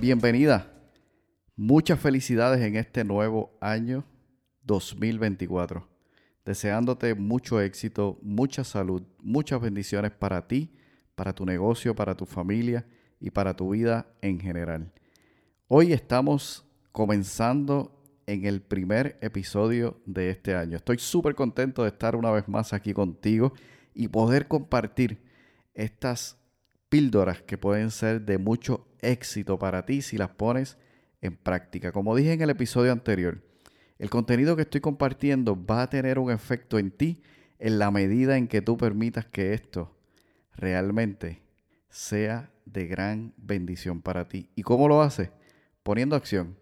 bienvenida. Muchas felicidades en este nuevo año 2024. Deseándote mucho éxito, mucha salud, muchas bendiciones para ti, para tu negocio, para tu familia y para tu vida en general. Hoy estamos comenzando en el primer episodio de este año. Estoy súper contento de estar una vez más aquí contigo y poder compartir estas píldoras que pueden ser de mucho éxito para ti si las pones en práctica. Como dije en el episodio anterior, el contenido que estoy compartiendo va a tener un efecto en ti en la medida en que tú permitas que esto realmente sea de gran bendición para ti. ¿Y cómo lo hace? Poniendo acción,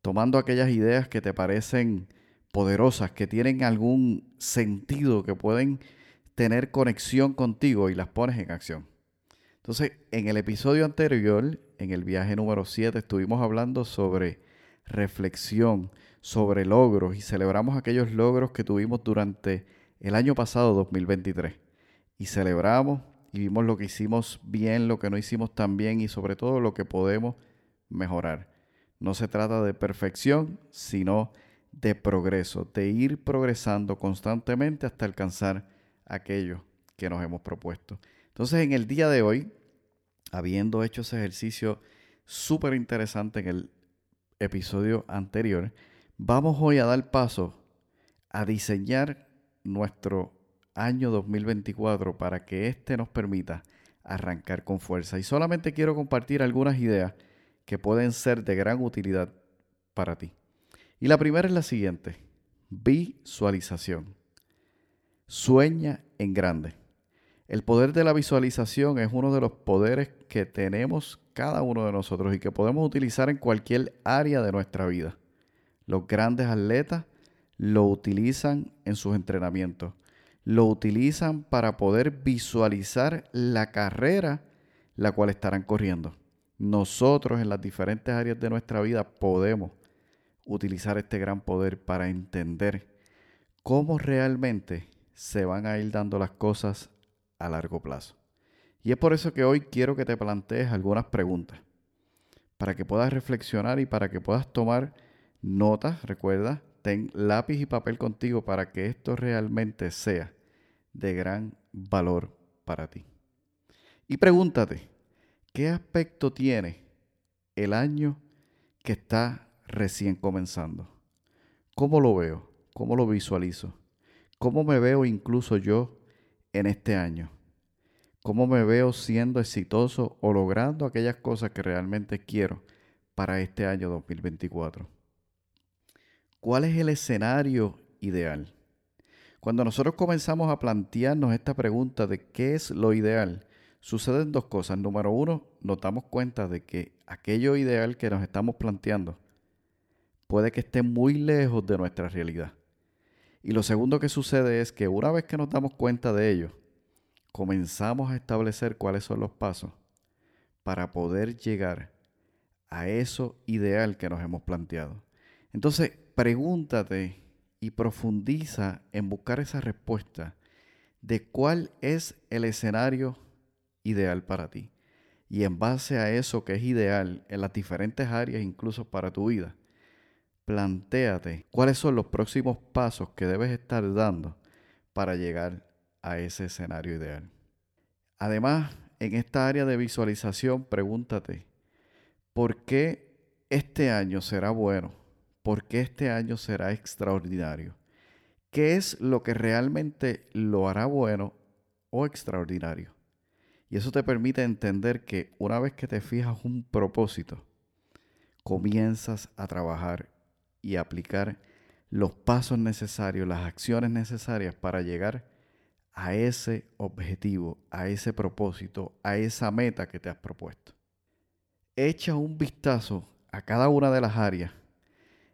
tomando aquellas ideas que te parecen poderosas, que tienen algún sentido, que pueden tener conexión contigo y las pones en acción. Entonces, en el episodio anterior, en el viaje número 7, estuvimos hablando sobre reflexión, sobre logros y celebramos aquellos logros que tuvimos durante el año pasado, 2023. Y celebramos y vimos lo que hicimos bien, lo que no hicimos tan bien y sobre todo lo que podemos mejorar. No se trata de perfección, sino de progreso, de ir progresando constantemente hasta alcanzar aquello que nos hemos propuesto. Entonces, en el día de hoy, habiendo hecho ese ejercicio súper interesante en el episodio anterior, vamos hoy a dar paso a diseñar nuestro año 2024 para que éste nos permita arrancar con fuerza. Y solamente quiero compartir algunas ideas que pueden ser de gran utilidad para ti. Y la primera es la siguiente, visualización. Sueña en grande. El poder de la visualización es uno de los poderes que tenemos cada uno de nosotros y que podemos utilizar en cualquier área de nuestra vida. Los grandes atletas lo utilizan en sus entrenamientos. Lo utilizan para poder visualizar la carrera la cual estarán corriendo. Nosotros en las diferentes áreas de nuestra vida podemos utilizar este gran poder para entender cómo realmente se van a ir dando las cosas a largo plazo. Y es por eso que hoy quiero que te plantees algunas preguntas, para que puedas reflexionar y para que puedas tomar notas, recuerda, ten lápiz y papel contigo para que esto realmente sea de gran valor para ti. Y pregúntate, ¿qué aspecto tiene el año que está recién comenzando? ¿Cómo lo veo? ¿Cómo lo visualizo? ¿Cómo me veo incluso yo en este año? ¿Cómo me veo siendo exitoso o logrando aquellas cosas que realmente quiero para este año 2024? ¿Cuál es el escenario ideal? Cuando nosotros comenzamos a plantearnos esta pregunta de qué es lo ideal, suceden dos cosas. Número uno, nos damos cuenta de que aquello ideal que nos estamos planteando puede que esté muy lejos de nuestra realidad. Y lo segundo que sucede es que una vez que nos damos cuenta de ello, comenzamos a establecer cuáles son los pasos para poder llegar a eso ideal que nos hemos planteado. Entonces, pregúntate y profundiza en buscar esa respuesta de cuál es el escenario ideal para ti. Y en base a eso que es ideal en las diferentes áreas, incluso para tu vida, plantéate cuáles son los próximos pasos que debes estar dando para llegar a ese escenario ideal. Además, en esta área de visualización, pregúntate, ¿Por qué este año será bueno? ¿Por qué este año será extraordinario? ¿Qué es lo que realmente lo hará bueno o extraordinario? Y eso te permite entender que una vez que te fijas un propósito, comienzas a trabajar y aplicar los pasos necesarios, las acciones necesarias para llegar a ese objetivo, a ese propósito, a esa meta que te has propuesto. Echa un vistazo a cada una de las áreas,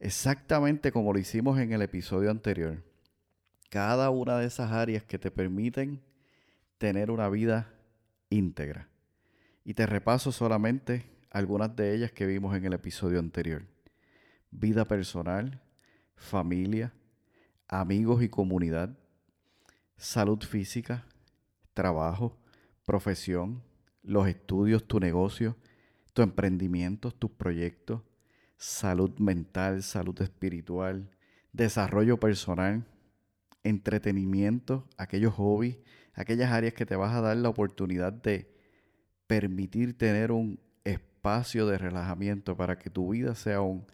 exactamente como lo hicimos en el episodio anterior. Cada una de esas áreas que te permiten tener una vida íntegra. Y te repaso solamente algunas de ellas que vimos en el episodio anterior. Vida personal, familia, amigos y comunidad, salud física, trabajo, profesión, los estudios, tu negocio, tu emprendimiento, tus proyectos, salud mental, salud espiritual, desarrollo personal, entretenimiento, aquellos hobbies, aquellas áreas que te vas a dar la oportunidad de permitir tener un espacio de relajamiento para que tu vida sea aún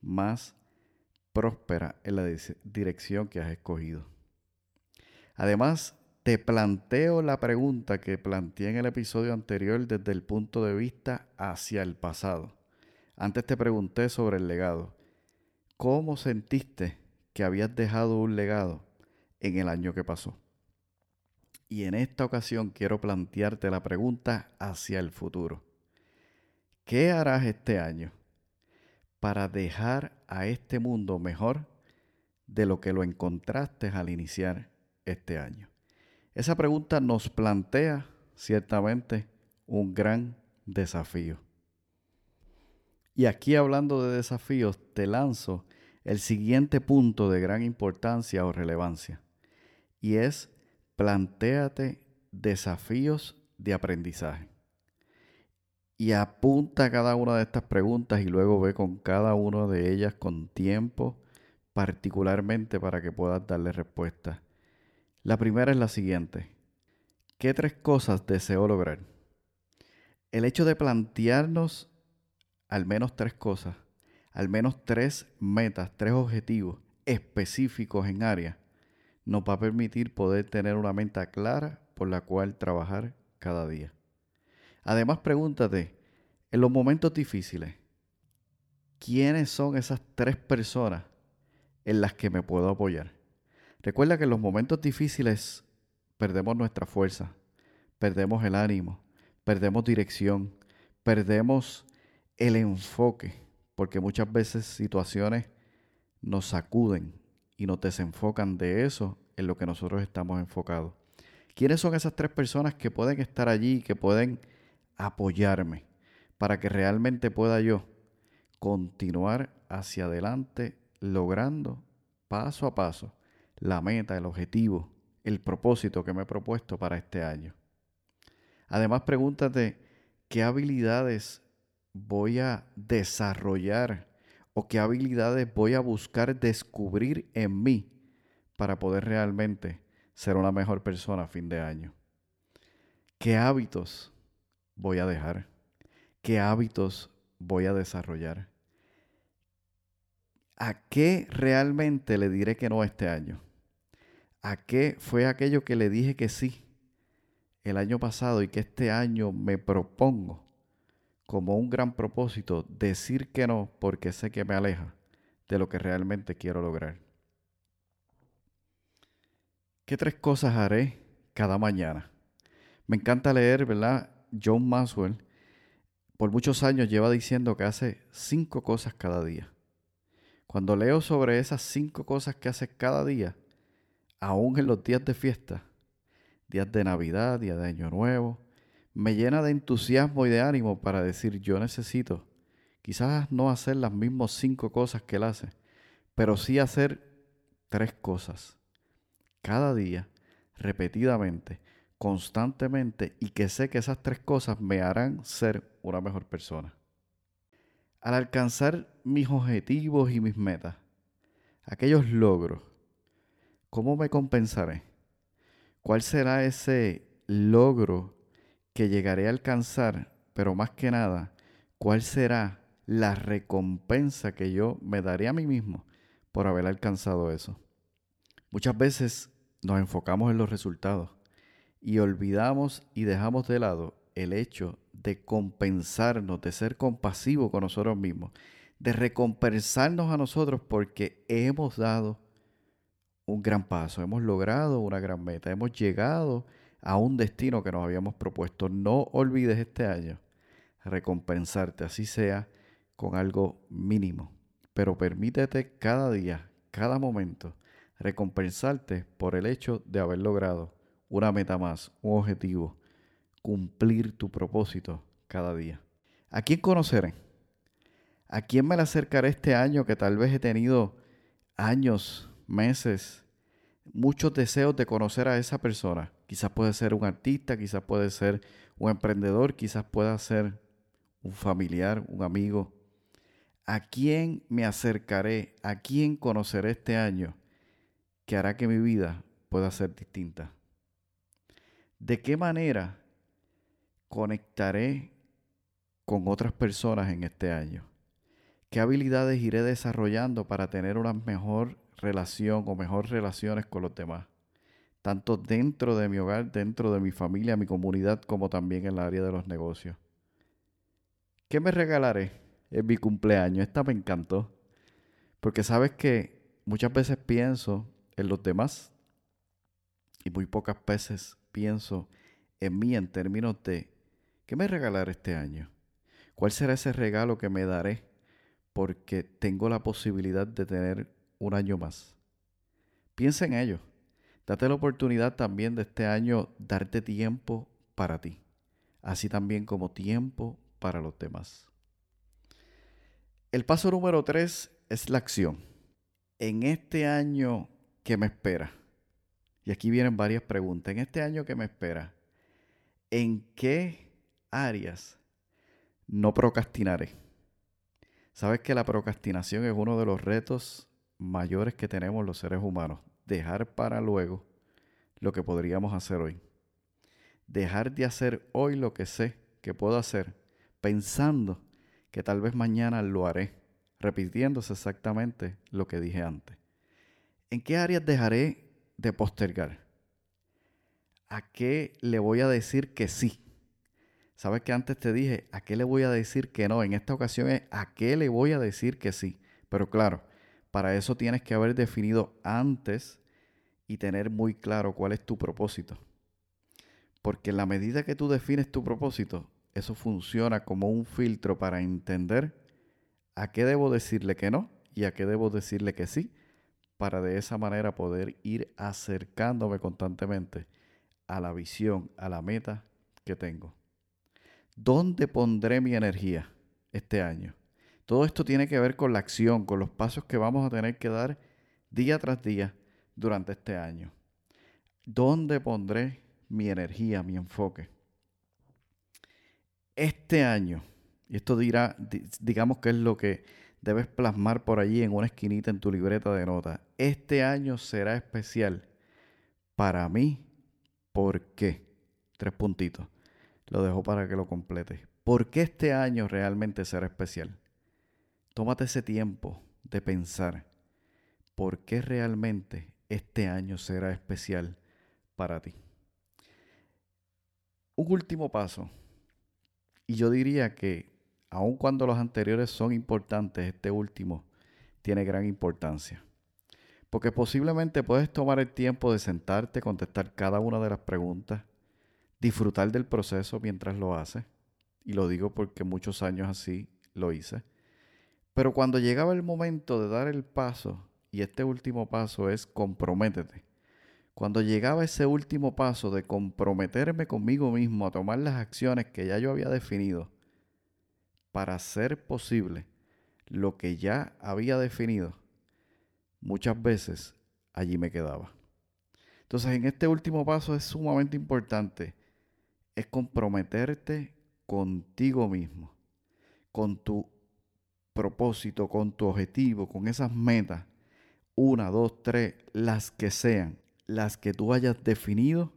más próspera en la dirección que has escogido. Además, te planteo la pregunta que planteé en el episodio anterior desde el punto de vista hacia el pasado. Antes te pregunté sobre el legado. ¿Cómo sentiste que habías dejado un legado en el año que pasó? Y en esta ocasión quiero plantearte la pregunta hacia el futuro. ¿Qué harás este año para dejar a este mundo mejor de lo que lo encontraste al iniciar este año? Esa pregunta nos plantea ciertamente un gran desafío. Y aquí hablando de desafíos, te lanzo el siguiente punto de gran importancia o relevancia. Y es, plantéate desafíos de aprendizaje. Y apunta cada una de estas preguntas y luego ve con cada una de ellas con tiempo, particularmente para que puedas darle respuesta. La primera es la siguiente. ¿Qué tres cosas deseo lograr? El hecho de plantearnos al menos tres cosas, al menos tres metas, tres objetivos específicos en áreas, nos va a permitir poder tener una meta clara por la cual trabajar cada día. Además, pregúntate, en los momentos difíciles, ¿quiénes son esas tres personas en las que me puedo apoyar? Recuerda que en los momentos difíciles perdemos nuestra fuerza, perdemos el ánimo, perdemos dirección, perdemos el enfoque, porque muchas veces situaciones nos sacuden y nos desenfocan de eso en lo que nosotros estamos enfocados. ¿Quiénes son esas tres personas que pueden estar allí que pueden apoyarme para que realmente pueda yo continuar hacia adelante logrando paso a paso la meta, el objetivo, el propósito que me he propuesto para este año. Además, pregúntate qué habilidades voy a desarrollar o qué habilidades voy a buscar descubrir en mí para poder realmente ser una mejor persona a fin de año. ¿Qué hábitos voy a dejar? ¿Qué hábitos voy a desarrollar? ¿A qué realmente le diré que no este año? ¿A qué fue aquello que le dije que sí el año pasado y que este año me propongo como un gran propósito decir que no porque sé que me aleja de lo que realmente quiero lograr? ¿Qué tres cosas haré cada mañana? Me encanta leer, ¿verdad? John Maxwell por muchos años lleva diciendo que hace cinco cosas cada día. Cuando leo sobre esas cinco cosas que hace cada día, aún en los días de fiesta, días de Navidad, días de Año Nuevo, me llena de entusiasmo y de ánimo para decir yo necesito quizás no hacer las mismas cinco cosas que él hace, pero sí hacer tres cosas cada día, repetidamente, constantemente y que sé que esas tres cosas me harán ser una mejor persona. Al alcanzar mis objetivos y mis metas, aquellos logros ¿cómo me compensaré? ¿Cuál será ese logro que llegaré a alcanzar? Pero más que nada, ¿cuál será la recompensa que yo me daré a mí mismo por haber alcanzado eso? Muchas veces nos enfocamos en los resultados y olvidamos y dejamos de lado el hecho de compensarnos, de ser compasivos con nosotros mismos, de recompensarnos a nosotros porque hemos dado un gran paso, hemos logrado una gran meta, hemos llegado a un destino que nos habíamos propuesto. No olvides este año recompensarte, así sea con algo mínimo, pero permítete cada día, cada momento, recompensarte por el hecho de haber logrado una meta más, un objetivo, cumplir tu propósito cada día. ¿A quién conoceré? ¿A quién me le acercaré este año que tal vez he tenido años, meses, muchos deseos de conocer a esa persona? Quizás puede ser un artista, quizás puede ser un emprendedor, quizás pueda ser un familiar, un amigo. ¿A quién me acercaré? ¿A quién conoceré este año que hará que mi vida pueda ser distinta? ¿De qué manera conectaré con otras personas en este año? ¿Qué habilidades iré desarrollando para tener una mejor relación o mejor relaciones con los demás? Tanto dentro de mi hogar, dentro de mi familia, mi comunidad, como también en el área de los negocios. ¿Qué me regalaré en mi cumpleaños? Esta me encantó. Porque sabes que muchas veces pienso en los demás y muy pocas veces pienso en mí en términos de ¿qué me regalaré este año? ¿Cuál será ese regalo que me daré? Porque tengo la posibilidad de tener un año más. Piensa en ello. Date la oportunidad también de este año darte tiempo para ti, así también como tiempo para los demás. El paso número tres es la acción. En este año que me espera, y aquí vienen varias preguntas, en este año que me espera, ¿en qué áreas no procrastinaré? Sabes que la procrastinación es uno de los retos mayores que tenemos los seres humanos. Dejar para luego lo que podríamos hacer hoy. Dejar de hacer hoy lo que sé que puedo hacer pensando que tal vez mañana lo haré, repitiéndose exactamente lo que dije antes. ¿En qué áreas dejaré de postergar? ¿A qué le voy a decir que sí? Sabes que antes te dije, ¿a qué le voy a decir que no? En esta ocasión es, ¿a qué le voy a decir que sí? Pero claro, para eso tienes que haber definido antes y tener muy claro cuál es tu propósito. Porque en la medida que tú defines tu propósito, eso funciona como un filtro para entender a qué debo decirle que no y a qué debo decirle que sí, para de esa manera poder ir acercándome constantemente a la visión, a la meta que tengo. ¿Dónde pondré mi energía este año? Todo esto tiene que ver con la acción, con los pasos que vamos a tener que dar día tras día durante este año. ¿Dónde pondré mi energía, mi enfoque? este año, y esto dirá, digamos que es lo que debes plasmar por allí en una esquinita en tu libreta de notas, este año será especial para mí, ¿por qué? Tres puntitos. Lo dejo para que lo complete. ¿Por qué este año realmente será especial? Tómate ese tiempo de pensar por qué realmente este año será especial para ti. Un último paso y yo diría que, aun cuando los anteriores son importantes, este último tiene gran importancia. Porque posiblemente puedes tomar el tiempo de sentarte, contestar cada una de las preguntas, disfrutar del proceso mientras lo haces. Y lo digo porque muchos años así lo hice. Pero cuando llegaba el momento de dar el paso, y este último paso es comprométete, cuando llegaba ese último paso de comprometerme conmigo mismo a tomar las acciones que ya yo había definido para hacer posible lo que ya había definido, muchas veces allí me quedaba. Entonces en este último paso es sumamente importante, es comprometerte contigo mismo, con tu propósito, con tu objetivo, con esas metas, una, dos, tres, las que sean las que tú hayas definido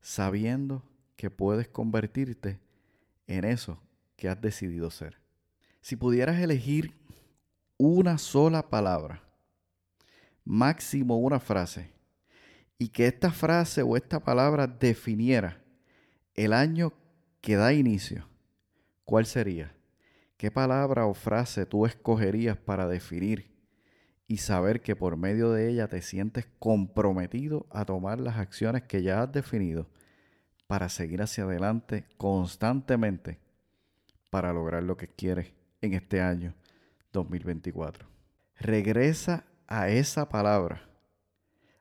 sabiendo que puedes convertirte en eso que has decidido ser. Si pudieras elegir una sola palabra, máximo una frase, y que esta frase o esta palabra definiera el año que da inicio, ¿cuál sería? ¿Qué palabra o frase tú escogerías para definir y saber que por medio de ella te sientes comprometido a tomar las acciones que ya has definido para seguir hacia adelante constantemente para lograr lo que quieres en este año 2024? Regresa a esa palabra,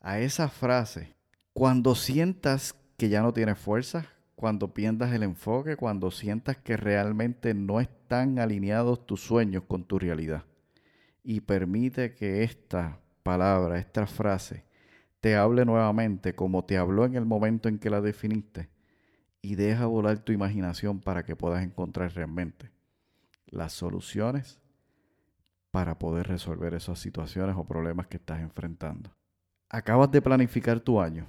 a esa frase, cuando sientas que ya no tienes fuerza, cuando pierdas el enfoque, cuando sientas que realmente no están alineados tus sueños con tu realidad. Y permite que esta palabra, esta frase, te hable nuevamente como te habló en el momento en que la definiste y deja volar tu imaginación para que puedas encontrar realmente las soluciones para poder resolver esas situaciones o problemas que estás enfrentando. Acabas de planificar tu año.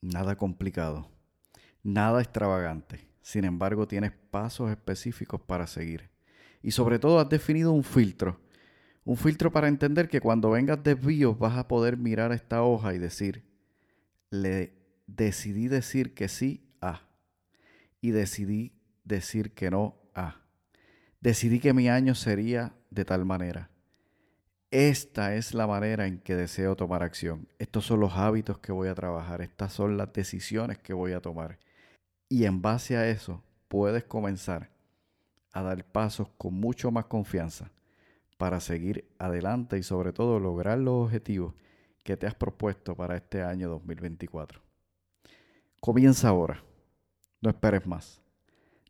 Nada complicado, nada extravagante. Sin embargo, tienes pasos específicos para seguir. Y sobre todo has definido un filtro. Un filtro para entender que cuando vengas desvíos vas a poder mirar esta hoja y decir, le decidí decir que sí Y decidí decir que no a. Decidí que mi año sería de tal manera. Esta es la manera en que deseo tomar acción. Estos son los hábitos que voy a trabajar. Estas son las decisiones que voy a tomar. Y en base a eso puedes comenzar a dar pasos con mucho más confianza para seguir adelante y sobre todo lograr los objetivos que te has propuesto para este año 2024. Comienza ahora. No esperes más.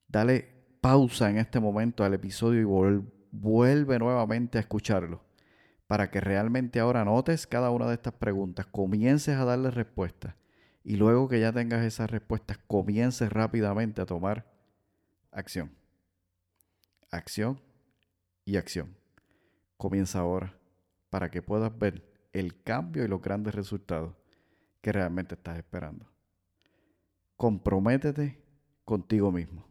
Dale pausa en este momento al episodio y vuelve nuevamente a escucharlo para que realmente ahora notes cada una de estas preguntas, comiences a darle respuestas y luego que ya tengas esas respuestas, comiences rápidamente a tomar acción. Acción y acción. Comienza ahora para que puedas ver el cambio y los grandes resultados que realmente estás esperando. Comprométete contigo mismo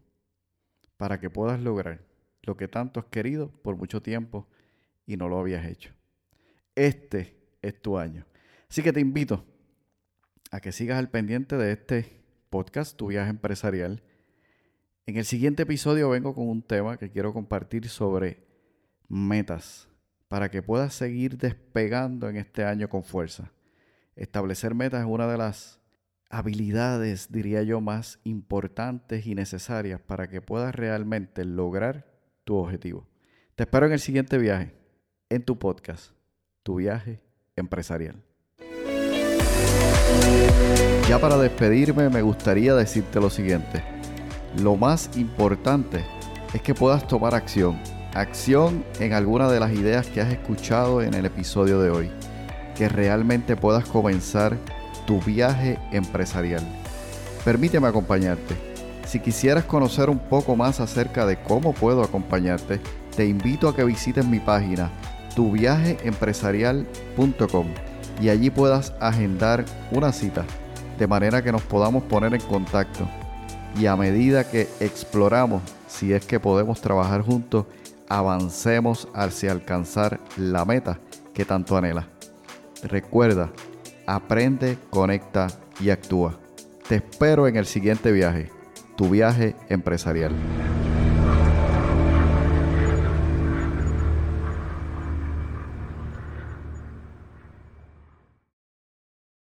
para que puedas lograr lo que tanto has querido por mucho tiempo y no lo habías hecho. Este es tu año. Así que te invito a que sigas al pendiente de este podcast, Tu viaje empresarial. En el siguiente episodio vengo con un tema que quiero compartir sobre metas para que puedas seguir despegando en este año con fuerza. Establecer metas es una de las habilidades, diría yo, más importantes y necesarias para que puedas realmente lograr tu objetivo. Te espero en el siguiente viaje, en tu podcast, Tu viaje empresarial. Ya para despedirme me gustaría decirte lo siguiente. Lo más importante es que puedas tomar acción. Acción en alguna de las ideas que has escuchado en el episodio de hoy. Que realmente puedas comenzar tu viaje empresarial. Permíteme acompañarte si quisieras conocer un poco más acerca de cómo puedo acompañarte, te invito a que visites mi página tuviajeempresarial.com y allí puedas agendar una cita de manera que nos podamos poner en contacto y a medida que exploramos si es que podemos trabajar juntos, avancemos hacia alcanzar la meta que tanto anhela. Recuerda, aprende, conecta y actúa. Te espero en el siguiente viaje tu viaje empresarial.